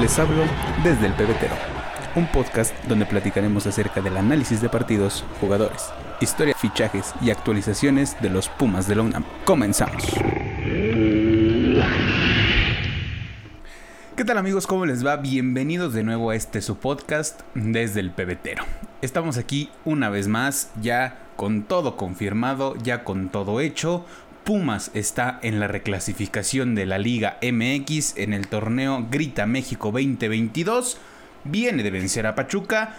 Les hablo desde el pebetero, un podcast donde platicaremos acerca del análisis de partidos, jugadores, historia, fichajes y actualizaciones de los Pumas de la UNAM. Comenzamos. ¿Qué tal amigos? ¿Cómo les va? Bienvenidos de nuevo a este su podcast desde el pebetero. Estamos aquí una vez más, ya con todo confirmado, ya con todo hecho. Pumas está en la reclasificación de la Liga MX en el torneo Grita México 2022. Viene de vencer a Pachuca.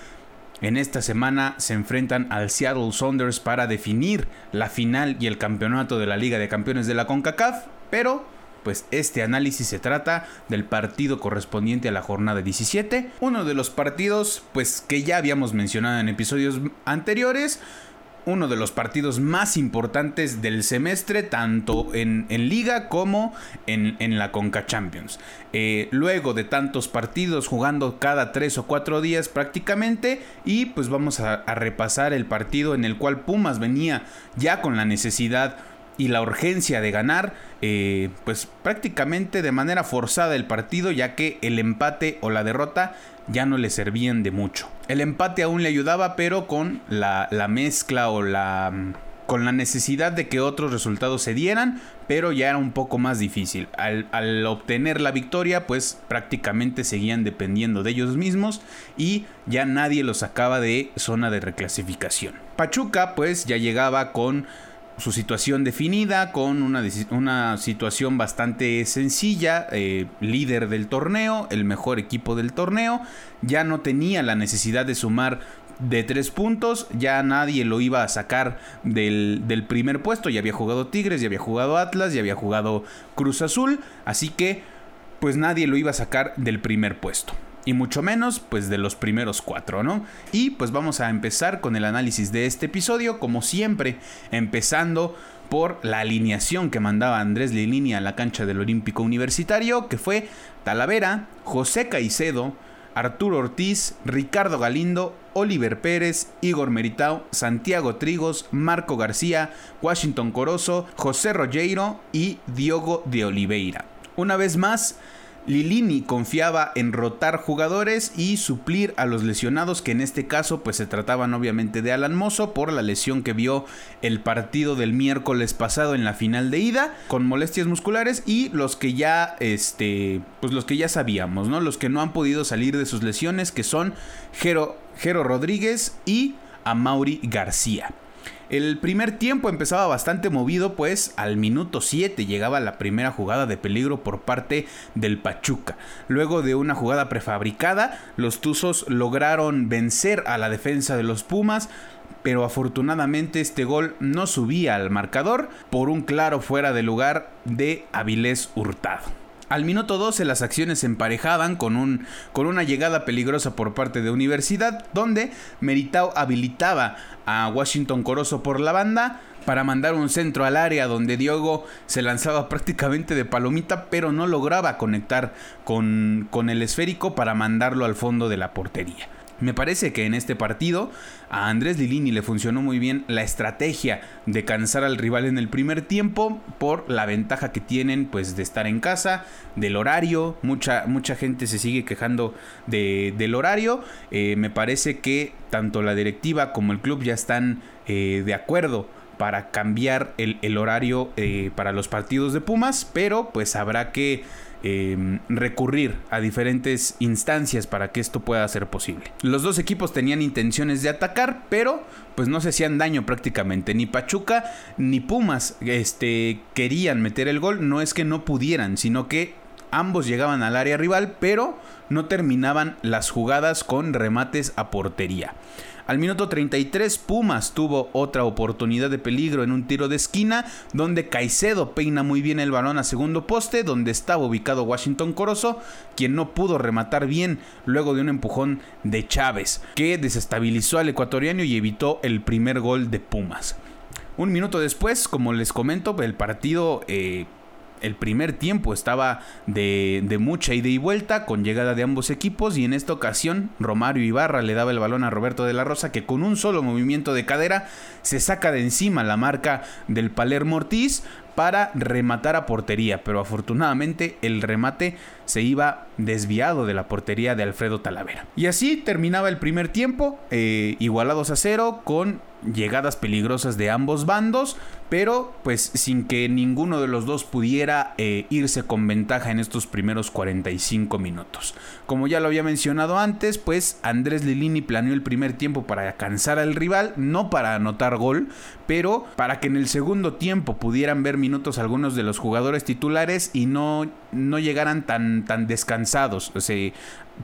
En esta semana se enfrentan al Seattle Saunders para definir la final y el campeonato de la Liga de Campeones de la CONCACAF. Pero pues este análisis se trata del partido correspondiente a la jornada 17, uno de los partidos pues que ya habíamos mencionado en episodios anteriores, uno de los partidos más importantes del semestre, tanto en, liga como en, la Conca Champions. Eh, luego de tantos partidos jugando cada tres o cuatro días prácticamente, y pues vamos a, repasar el partido en el cual Pumas venía ya con la necesidad y la urgencia de ganar, eh, pues prácticamente de manera forzada el partido, ya que el empate o la derrota ya no le servían de mucho. El empate aún le ayudaba, pero con la, mezcla o la con la necesidad de que otros resultados se dieran, pero ya era un poco más difícil. Al, al, obtener la victoria, pues prácticamente seguían dependiendo de ellos mismos y ya nadie los sacaba de zona de reclasificación. Pachuca pues ya llegaba con su situación definida, con una, una situación bastante sencilla, eh, líder del torneo, el mejor equipo del torneo, ya no tenía la necesidad de sumar de tres puntos, ya nadie lo iba a sacar del, del primer puesto, ya había jugado Tigres, ya había jugado Atlas, ya había jugado Cruz Azul, así que pues nadie lo iba a sacar del primer puesto y mucho menos pues de los primeros cuatro, ¿no? Y pues vamos a empezar con el análisis de este episodio, como siempre, empezando por la alineación que mandaba Andrés Lilini a la cancha del Olímpico Universitario, que fue Talavera, José Caicedo, Arturo Ortiz, Ricardo Galindo, Oliver Pérez, Igor Meritao, Santiago Trigos, Marco García, Washington Corozo, José Rogueiro y Diogo de Oliveira. Una vez más, Lilini confiaba en rotar jugadores y suplir a los lesionados, que en este caso pues se trataban obviamente de Alan Mozo por la lesión que vio el partido del miércoles pasado en la final de ida con molestias musculares y los que ya este pues los que ya sabíamos, ¿no? Los que no han podido salir de sus lesiones que son Jero, Jero Rodríguez y Mauri García. El primer tiempo empezaba bastante movido, pues al minuto 7 llegaba la primera jugada de peligro por parte del Pachuca. Luego de una jugada prefabricada, los Tuzos lograron vencer a la defensa de los Pumas, pero afortunadamente este gol no subía al marcador por un claro fuera de lugar de Avilés Hurtado. Al minuto 12 las acciones se emparejaban con, un, con una llegada peligrosa por parte de Universidad, donde Meritao habilitaba a Washington Corozo por la banda para mandar un centro al área donde Diogo se lanzaba prácticamente de palomita, pero no lograba conectar con, con el esférico para mandarlo al fondo de la portería. Me parece que en este partido a Andrés Lilini le funcionó muy bien la estrategia de cansar al rival en el primer tiempo por la ventaja que tienen pues de estar en casa, del horario, mucha, mucha gente se sigue quejando de, del horario, eh, me parece que tanto la directiva como el club ya están eh, de acuerdo para cambiar el, horario eh, para los partidos de Pumas, pero pues habrá que Em, recurrir a diferentes instancias para que esto pueda ser posible. Los dos equipos tenían intenciones de atacar, pero pues no se hacían daño prácticamente. Ni Pachuca ni Pumas este, querían meter el gol. No es que no pudieran, sino que ambos llegaban al área rival, pero no terminaban las jugadas con remates a portería. Al minuto 33 Pumas tuvo otra oportunidad de peligro en un tiro de esquina donde Caicedo peina muy bien el balón a segundo poste donde estaba ubicado Washington Corozo, quien no pudo rematar bien luego de un empujón de Chávez que desestabilizó al ecuatoriano y evitó el primer gol de Pumas. Un minuto después, como les comento, el partido eh, el primer tiempo estaba de, mucha ida y vuelta con llegada de ambos equipos y en esta ocasión Romario Ibarra le daba el balón a Roberto de la Rosa que con un solo movimiento de cadera se saca de encima la marca del Palermo Ortiz para rematar a portería, pero afortunadamente el remate se iba desviado de la portería de Alfredo Talavera. Y así terminaba el primer tiempo, eh, igualados a cero, con llegadas peligrosas de ambos bandos, pero pues sin que ninguno de los dos pudiera eh, irse con ventaja en estos primeros 45 minutos. Como ya lo había mencionado antes, pues Andrés Lilini planeó el primer tiempo para cansar al rival, no para anotar gol, pero para que en el segundo tiempo pudieran ver minutos algunos de los jugadores titulares y no, no llegaran tan, tan descansados. O sea,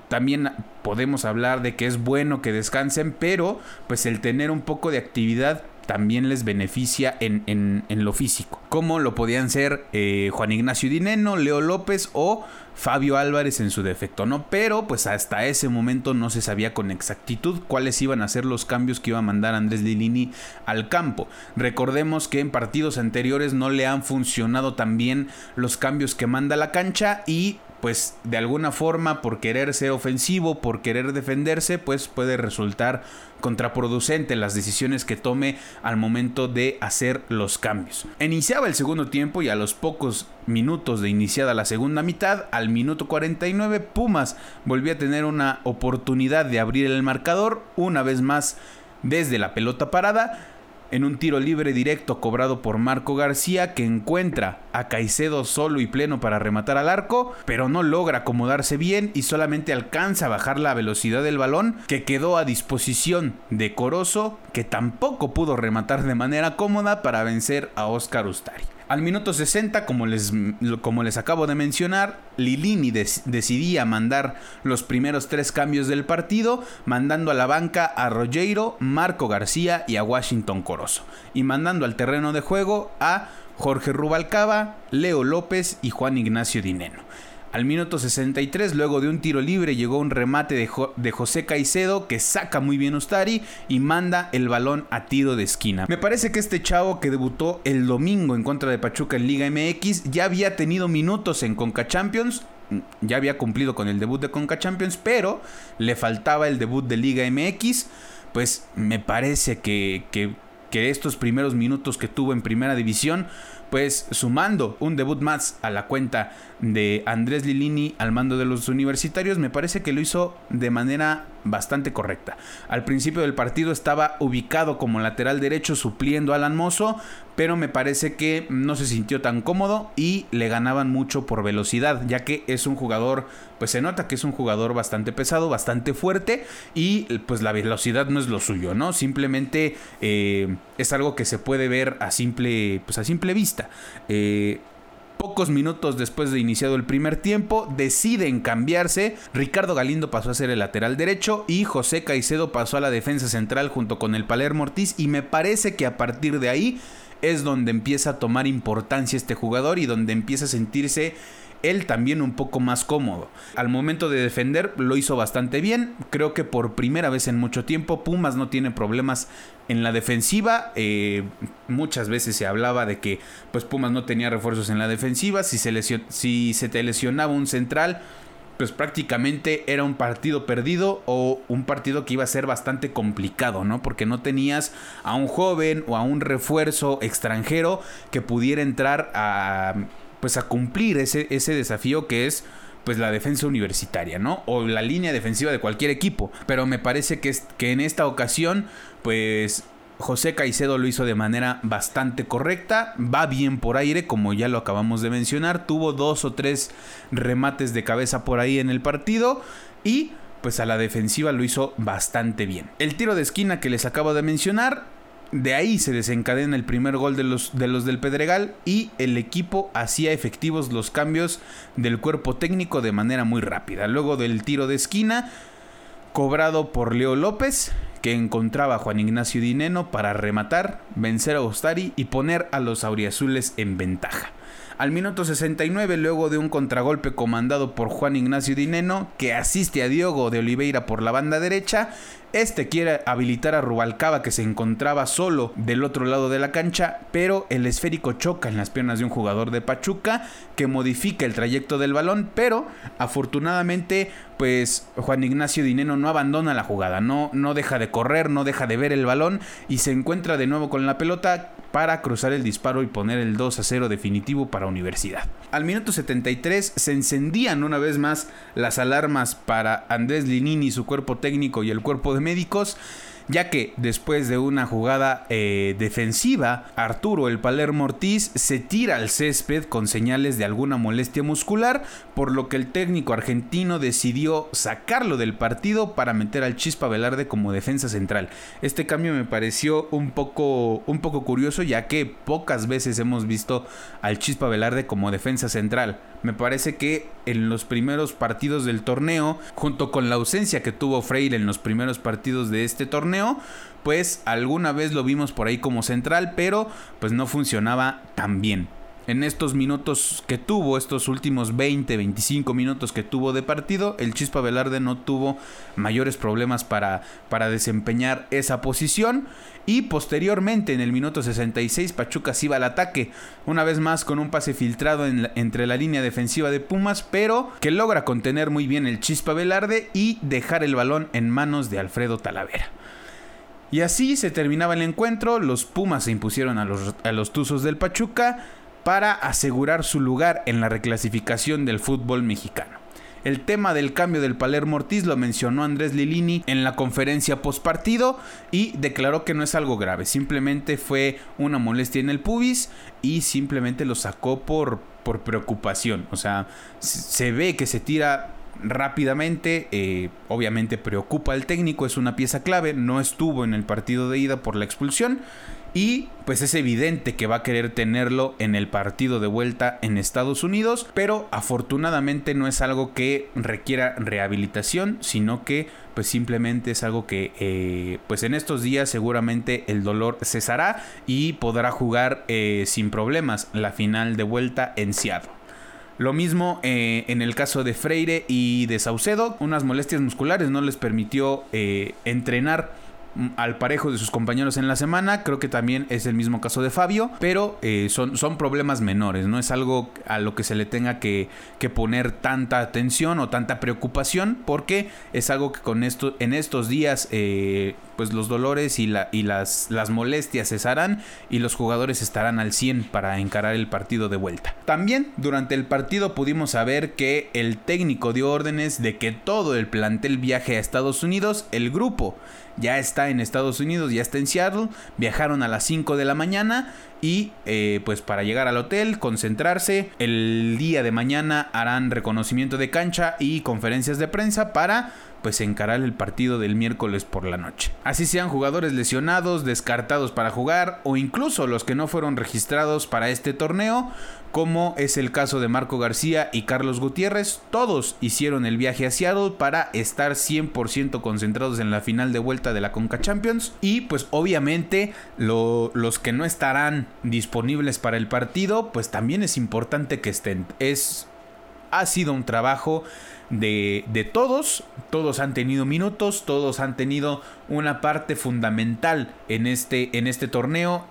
también podemos hablar de que es bueno que descansen, pero pues el tener un poco de actividad también les beneficia en, lo físico. Como lo podían ser eh, Juan Ignacio Dineno, Leo López o Fabio Álvarez en su defecto, ¿no? Pero pues hasta ese momento no se sabía con exactitud cuáles iban a ser los cambios que iba a mandar Andrés Lilini al campo. Recordemos que en partidos anteriores no le han funcionado tan bien los cambios que manda la cancha y pues de alguna forma por querer ser ofensivo, por querer defenderse, pues puede resultar contraproducente las decisiones que tome al momento de hacer los cambios. Iniciaba el segundo tiempo y a los pocos minutos de iniciada la segunda mitad, al minuto 49, Pumas volvió a tener una oportunidad de abrir el marcador, una vez más desde la pelota parada en un tiro libre directo cobrado por Marco García que encuentra a Caicedo solo y pleno para rematar al arco, pero no logra acomodarse bien y solamente alcanza a bajar la velocidad del balón que quedó a disposición de Corozo que tampoco pudo rematar de manera cómoda para vencer a Oscar Ustari. Al minuto 60, como les, como les acabo de mencionar, Lilini decidía mandar los primeros tres cambios del partido, mandando a la banca a Rogero, Marco García y a Washington Corozo, y mandando al terreno de juego a Jorge Rubalcaba, Leo López y Juan Ignacio Dineno. Al minuto 63, luego de un tiro libre, llegó un remate de, José Caicedo que saca muy bien Ustari y manda el balón a tiro de esquina. Me parece que este chavo que debutó el domingo en contra de Pachuca en Liga MX ya había tenido minutos en Conca Champions. Ya había cumplido con el debut de Conca Champions, pero le faltaba el debut de Liga MX. Pues me parece que, que, que estos primeros minutos que tuvo en Primera División pues sumando un debut más a la cuenta de Andrés Lilini al mando de los universitarios, me parece que lo hizo de manera bastante correcta. Al principio del partido estaba ubicado como lateral derecho supliendo a Alan Mozo, pero me parece que no se sintió tan cómodo y le ganaban mucho por velocidad, ya que es un jugador, pues se nota que es un jugador bastante pesado, bastante fuerte y pues la velocidad no es lo suyo, ¿no? Simplemente eh, es algo que se puede ver a simple, pues a simple vista. Eh, Pocos minutos después de iniciado el primer tiempo, deciden cambiarse. Ricardo Galindo pasó a ser el lateral derecho y José Caicedo pasó a la defensa central junto con el Palermo Ortiz. Y me parece que a partir de ahí es donde empieza a tomar importancia este jugador y donde empieza a sentirse él también un poco más cómodo. Al momento de defender lo hizo bastante bien, creo que por primera vez en mucho tiempo Pumas no tiene problemas en la defensiva, eh, muchas veces se hablaba de que pues Pumas no tenía refuerzos en la defensiva, si se, si se te lesionaba un central, pues prácticamente era un partido perdido o un partido que iba a ser bastante complicado, ¿no? Porque no tenías a un joven o a un refuerzo extranjero que pudiera entrar a pues a cumplir ese, ese desafío que es pues la defensa universitaria, ¿no? O la línea defensiva de cualquier equipo. Pero me parece que, es, que en esta ocasión, pues José Caicedo lo hizo de manera bastante correcta, va bien por aire, como ya lo acabamos de mencionar, tuvo dos o tres remates de cabeza por ahí en el partido y pues a la defensiva lo hizo bastante bien. El tiro de esquina que les acabo de mencionar de ahí se desencadena el primer gol de los, de los del Pedregal y el equipo hacía efectivos los cambios del cuerpo técnico de manera muy rápida. Luego del tiro de esquina, cobrado por Leo López, que encontraba a Juan Ignacio Dineno para rematar, vencer a Ostari y poner a los auriazules en ventaja. Al minuto 69, luego de un contragolpe comandado por Juan Ignacio Dineno, que asiste a Diogo de Oliveira por la banda derecha, este quiere habilitar a Rubalcaba que se encontraba solo del otro lado de la cancha, pero el esférico choca en las piernas de un jugador de Pachuca que modifica el trayecto del balón, pero afortunadamente pues Juan Ignacio Dineno no abandona la jugada, no, no deja de correr, no deja de ver el balón y se encuentra de nuevo con la pelota para cruzar el disparo y poner el 2 a 0 definitivo para Universidad. Al minuto 73 se encendían una vez más las alarmas para Andrés Linini, su cuerpo técnico y el cuerpo de médicos ya que después de una jugada eh, defensiva, Arturo el Palermo Ortiz se tira al césped con señales de alguna molestia muscular, por lo que el técnico argentino decidió sacarlo del partido para meter al Chispa Velarde como defensa central. Este cambio me pareció un poco, un poco curioso, ya que pocas veces hemos visto al Chispa Velarde como defensa central. Me parece que en los primeros partidos del torneo, junto con la ausencia que tuvo Freire en los primeros partidos de este torneo, pues alguna vez lo vimos por ahí como central, pero pues no funcionaba tan bien en estos minutos que tuvo, estos últimos 20, 25 minutos que tuvo de partido, el Chispa Velarde no tuvo mayores problemas para, para desempeñar esa posición. Y posteriormente, en el minuto 66, Pachuca iba al ataque, una vez más con un pase filtrado entre la línea defensiva de Pumas, pero que logra contener muy bien el Chispa Velarde y dejar el balón en manos de Alfredo Talavera. Y así se terminaba el encuentro, los Pumas se impusieron a los, a los Tuzos del Pachuca, para asegurar su lugar en la reclasificación del fútbol mexicano. El tema del cambio del Palermo Ortiz lo mencionó Andrés Lilini en la conferencia postpartido y declaró que no es algo grave, simplemente fue una molestia en el pubis y simplemente lo sacó por, por preocupación. O sea, se ve que se tira rápidamente, eh, obviamente preocupa al técnico, es una pieza clave, no estuvo en el partido de ida por la expulsión y pues es evidente que va a querer tenerlo en el partido de vuelta en Estados Unidos, pero afortunadamente no es algo que requiera rehabilitación, sino que pues simplemente es algo que eh, pues en estos días seguramente el dolor cesará y podrá jugar eh, sin problemas la final de vuelta en Seattle. Lo mismo eh, en el caso de Freire y de Saucedo, unas molestias musculares no les permitió entrenar al parejo de sus compañeros en la semana. Creo que también es el mismo caso de Fabio, pero eh, son, son problemas menores, no es algo a lo que se le tenga que, que, poner tanta atención o tanta preocupación, porque es algo que con esto, en estos días eh, pues los dolores y, la, y las, las molestias cesarán y los jugadores estarán al 100 para encarar el partido de vuelta. También durante el partido pudimos saber que el técnico dio órdenes de que todo el plantel viaje a Estados Unidos, el grupo ya está en Estados Unidos, ya está en Seattle, viajaron a las 5 de la mañana y eh, pues para llegar al hotel, concentrarse, el día de mañana harán reconocimiento de cancha y conferencias de prensa para pues encarar el partido del miércoles por la noche. Así sean jugadores lesionados, descartados para jugar o incluso los que no fueron registrados para este torneo, como es el caso de Marco García y Carlos Gutiérrez, todos hicieron el viaje a Seattle para estar 100% concentrados en la final de vuelta de la Conca Champions y pues obviamente los que no estarán disponibles para el partido, pues también es importante que estén. Es ha sido un trabajo de, de, todos, todos han tenido minutos, todos han tenido una parte fundamental en este, en este torneo.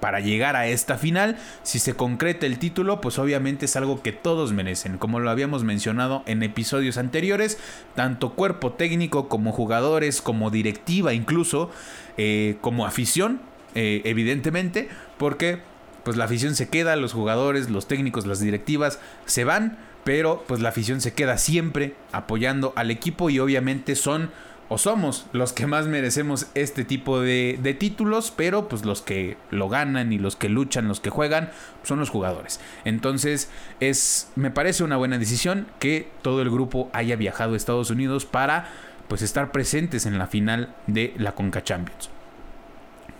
Para llegar a esta final, si se concreta el título, pues obviamente es algo que todos merecen, como lo habíamos mencionado en episodios anteriores, tanto cuerpo técnico como jugadores, como directiva incluso, eh, como afición, eh, evidentemente, porque pues la afición se queda, los jugadores, los técnicos, las directivas se van, pero pues la afición se queda siempre apoyando al equipo y obviamente son o somos los que más merecemos este tipo de, títulos, pero pues los que lo ganan y los que luchan, los que juegan, son los jugadores. Entonces es, me parece una buena decisión que todo el grupo haya viajado a Estados Unidos para pues estar presentes en la final de la Conca Champions.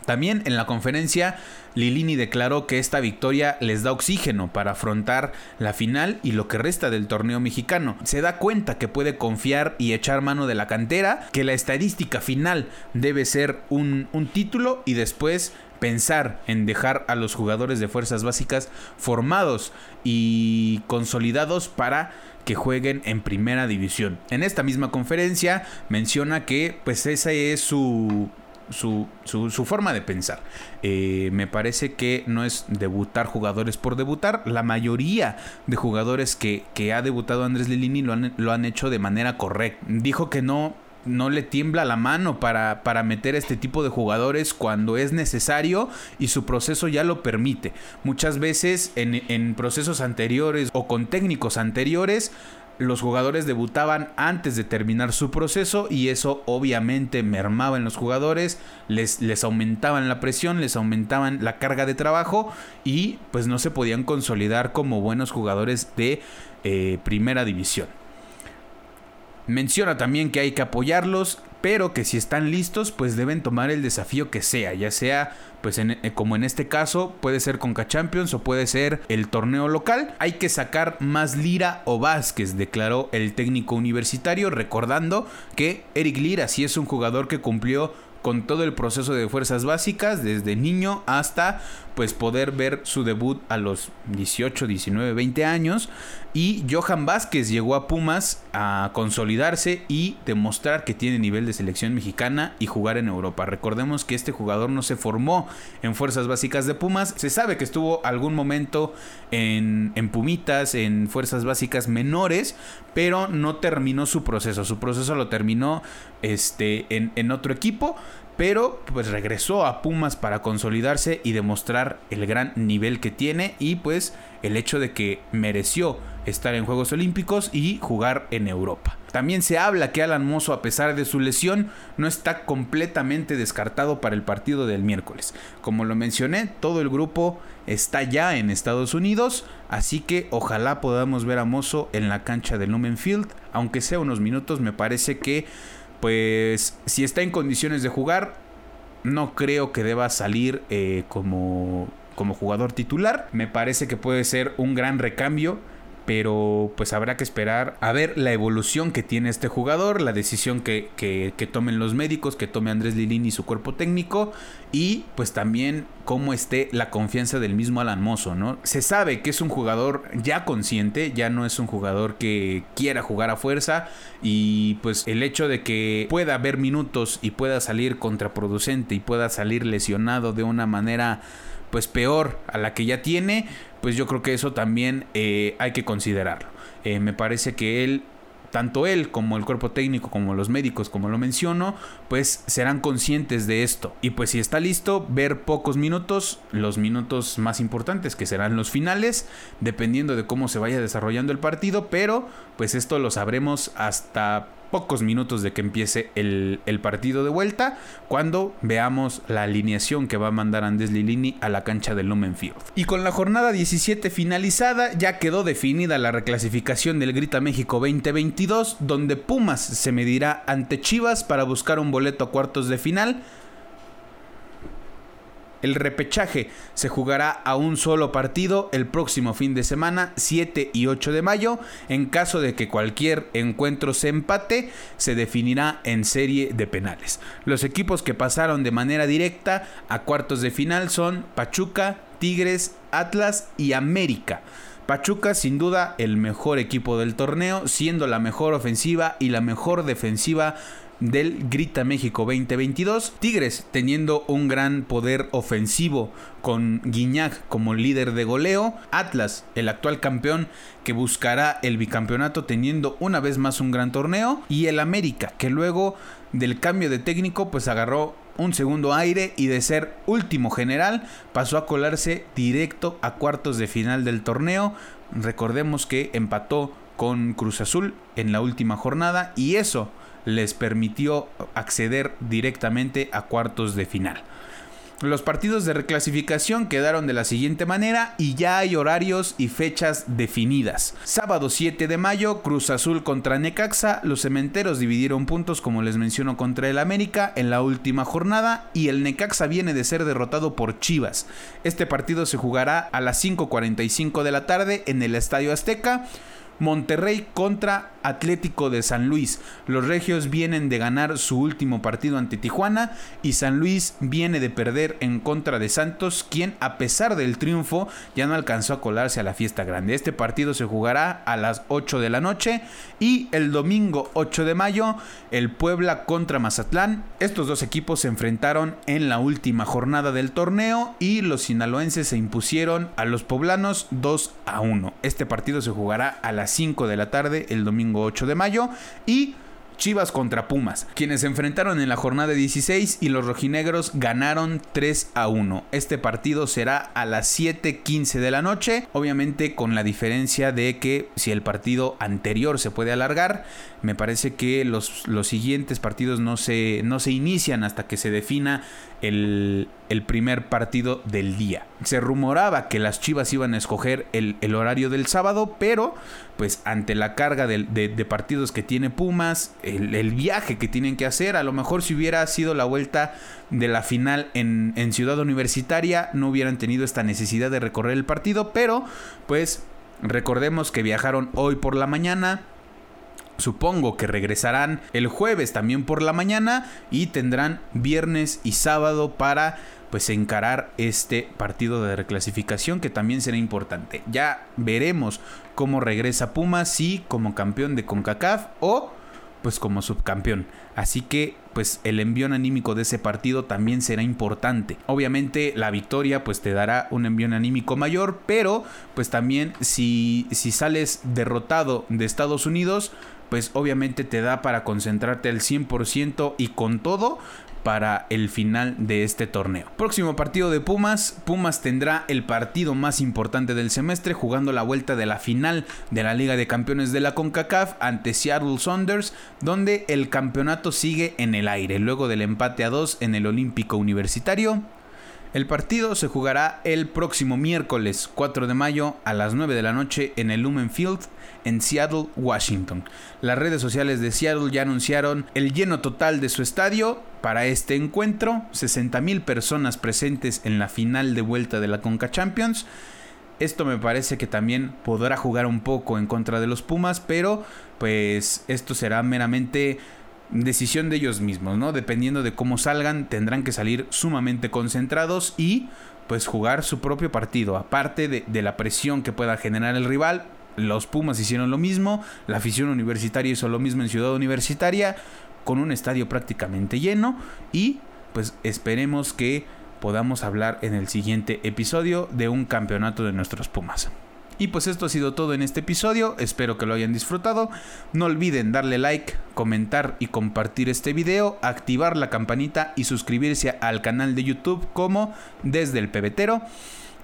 También en la conferencia, Lilini declaró que esta victoria les da oxígeno para afrontar la final y lo que resta del torneo mexicano. Se da cuenta que puede confiar y echar mano de la cantera, que la estadística final debe ser un, título y después pensar en dejar a los jugadores de fuerzas básicas formados y consolidados para que jueguen en primera división. En esta misma conferencia menciona que pues esa es su su, su, forma de pensar. Eh, me parece que no es debutar jugadores por debutar. La mayoría de jugadores que, que ha debutado Andrés Lilini lo han, lo han hecho de manera correcta. Dijo que no no le tiembla la mano para, para meter este tipo de jugadores cuando es necesario y su proceso ya lo permite. Muchas veces en, en procesos anteriores o con técnicos anteriores los jugadores debutaban antes de terminar su proceso y eso obviamente mermaba en los jugadores, les, les aumentaban la presión, les aumentaban la carga de trabajo y pues no se podían consolidar como buenos jugadores de eh, primera división. Menciona también que hay que apoyarlos, pero que si están listos, pues deben tomar el desafío que sea, ya sea, pues en, eh, como en este caso, puede ser Conca Champions o puede ser el torneo local. Hay que sacar más Lira o Vázquez, declaró el técnico universitario, recordando que Eric Lira sí es un jugador que cumplió con todo el proceso de fuerzas básicas, desde niño hasta pues poder ver su debut a los 18, 19, 20 años. Y Johan Vázquez llegó a Pumas a consolidarse y demostrar que tiene nivel de selección mexicana y jugar en Europa. Recordemos que este jugador no se formó en fuerzas básicas de Pumas. Se sabe que estuvo algún momento en, en Pumitas, en fuerzas básicas menores, pero no terminó su proceso. Su proceso lo terminó este, en, en otro equipo pero pues regresó a Pumas para consolidarse y demostrar el gran nivel que tiene y pues el hecho de que mereció estar en Juegos Olímpicos y jugar en Europa. También se habla que Alan Mozo, a pesar de su lesión, no está completamente descartado para el partido del miércoles. Como lo mencioné, todo el grupo está ya en Estados Unidos, así que ojalá podamos ver a Mozo en la cancha de Lumenfield, aunque sea unos minutos, me parece que pues si está en condiciones de jugar, no creo que deba salir eh, como, como jugador titular. Me parece que puede ser un gran recambio pero pues habrá que esperar a ver la evolución que tiene este jugador, la decisión que, tomen los médicos, que tome Andrés Lilín y su cuerpo técnico y pues también cómo esté la confianza del mismo Alan Mozo, ¿no? Se sabe que es un jugador ya consciente, ya no es un jugador que quiera jugar a fuerza y pues el hecho de que pueda haber minutos y pueda salir contraproducente y pueda salir lesionado de una manera pues peor a la que ya tiene, pues yo creo que eso también eh, hay que considerarlo. Eh, me parece que él tanto él como el cuerpo técnico, como los médicos, como lo menciono, pues serán conscientes de esto. Y pues si está listo, ver pocos minutos, los minutos más importantes que serán los finales, dependiendo de cómo se vaya desarrollando el partido, pero pues esto lo sabremos hasta pocos minutos de que empiece el, partido de vuelta, cuando veamos la alineación que va a mandar Andes Lilini a la cancha del Lumenfield. Y con la jornada 17 finalizada, ya quedó definida la reclasificación del Grita México 2022, donde Pumas se medirá ante Chivas para buscar un boleto a cuartos de final el repechaje se jugará a un solo partido el próximo fin de semana, 7 y 8 de mayo. En caso de que cualquier encuentro se empate, se definirá en serie de penales. Los equipos que pasaron de manera directa a cuartos de final son Pachuca, Tigres, Atlas y América. Pachuca sin duda el mejor equipo del torneo, siendo la mejor ofensiva y la mejor defensiva del Grita México 2022. Tigres teniendo un gran poder ofensivo con Guiñac como líder de goleo. Atlas, el actual campeón que buscará el bicampeonato teniendo una vez más un gran torneo. Y el América que luego del cambio de técnico pues agarró un segundo aire y de ser último general pasó a colarse directo a cuartos de final del torneo. Recordemos que empató con Cruz Azul en la última jornada y eso les permitió acceder directamente a cuartos de final. Los partidos de reclasificación quedaron de la siguiente manera y ya hay horarios y fechas definidas. Sábado 7 de mayo, Cruz Azul contra Necaxa, los cementeros dividieron puntos como les menciono contra el América en la última jornada y el Necaxa viene de ser derrotado por Chivas. Este partido se jugará a las 5.45 de la tarde en el Estadio Azteca. Monterrey contra Atlético de San Luis. Los Regios vienen de ganar su último partido ante Tijuana y San Luis viene de perder en contra de Santos, quien a pesar del triunfo ya no alcanzó a colarse a la fiesta grande. Este partido se jugará a las 8 de la noche y el domingo 8 de mayo el Puebla contra Mazatlán. Estos dos equipos se enfrentaron en la última jornada del torneo y los sinaloenses se impusieron a los poblanos 2 a 1. Este partido se jugará a las 5 de la tarde el domingo 8 de mayo y Chivas contra Pumas, quienes se enfrentaron en la jornada 16 y los rojinegros ganaron 3 a 1. Este partido será a las 7:15 de la noche, obviamente con la diferencia de que si el partido anterior se puede alargar, me parece que los, los siguientes partidos no se, no se inician hasta que se defina el, el, primer partido del día. Se rumoraba que las Chivas iban a escoger el, el horario del sábado, pero pues ante la carga de, de, partidos que tiene Pumas, el, el, viaje que tienen que hacer, a lo mejor si hubiera sido la vuelta de la final en, en Ciudad Universitaria, no hubieran tenido esta necesidad de recorrer el partido, pero pues recordemos que viajaron hoy por la mañana, Supongo que regresarán el jueves también por la mañana y tendrán viernes y sábado para pues encarar este partido de reclasificación que también será importante. Ya veremos cómo regresa Pumas, si como campeón de CONCACAF o pues como subcampeón. Así que pues el envión anímico de ese partido también será importante. Obviamente la victoria pues te dará un envión anímico mayor, pero pues también si, si sales derrotado de Estados Unidos, pues obviamente te da para concentrarte al 100% y con todo para el final de este torneo. Próximo partido de Pumas. Pumas tendrá el partido más importante del semestre jugando la vuelta de la final de la Liga de Campeones de la CONCACAF ante Seattle Saunders, donde el campeonato sigue en el aire luego del empate a 2 en el Olímpico Universitario. El partido se jugará el próximo miércoles 4 de mayo a las 9 de la noche en el Lumen Field en Seattle, Washington. Las redes sociales de Seattle ya anunciaron el lleno total de su estadio para este encuentro, 60 mil personas presentes en la final de vuelta de la Conca Champions. Esto me parece que también podrá jugar un poco en contra de los Pumas, pero pues esto será meramente decisión de ellos mismos, ¿no? Dependiendo de cómo salgan, tendrán que salir sumamente concentrados y pues jugar su propio partido. Aparte de, la presión que pueda generar el rival, los Pumas hicieron lo mismo, la afición universitaria hizo lo mismo en Ciudad Universitaria, con un estadio prácticamente lleno y pues esperemos que podamos hablar en el siguiente episodio de un campeonato de nuestros Pumas. Y pues esto ha sido todo en este episodio, espero que lo hayan disfrutado. No olviden darle like, comentar y compartir este video, activar la campanita y suscribirse al canal de YouTube como Desde el Pebetero.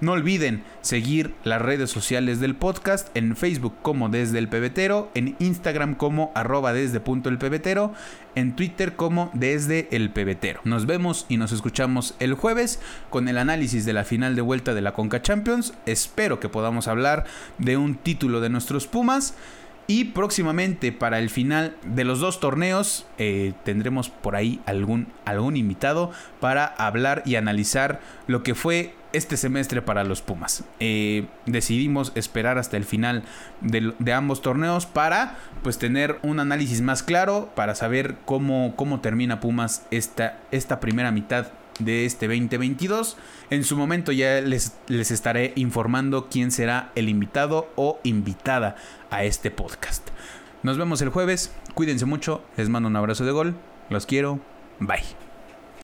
No olviden seguir las redes sociales del podcast en Facebook como Desde el Pebetero, en Instagram como arroba desde punto el pebetero, en Twitter como Desde el Pebetero. Nos vemos y nos escuchamos el jueves con el análisis de la final de vuelta de la Conca Champions. Espero que podamos hablar de un título de nuestros Pumas. Y próximamente para el final de los dos torneos eh, tendremos por ahí algún, algún invitado para hablar y analizar lo que fue este semestre para los Pumas. Eh, decidimos esperar hasta el final de, ambos torneos para pues tener un análisis más claro, para saber cómo, cómo termina Pumas esta, esta primera mitad de este 2022. En su momento ya les, les estaré informando quién será el invitado o invitada a este podcast. Nos vemos el jueves, cuídense mucho, les mando un abrazo de gol, los quiero, bye.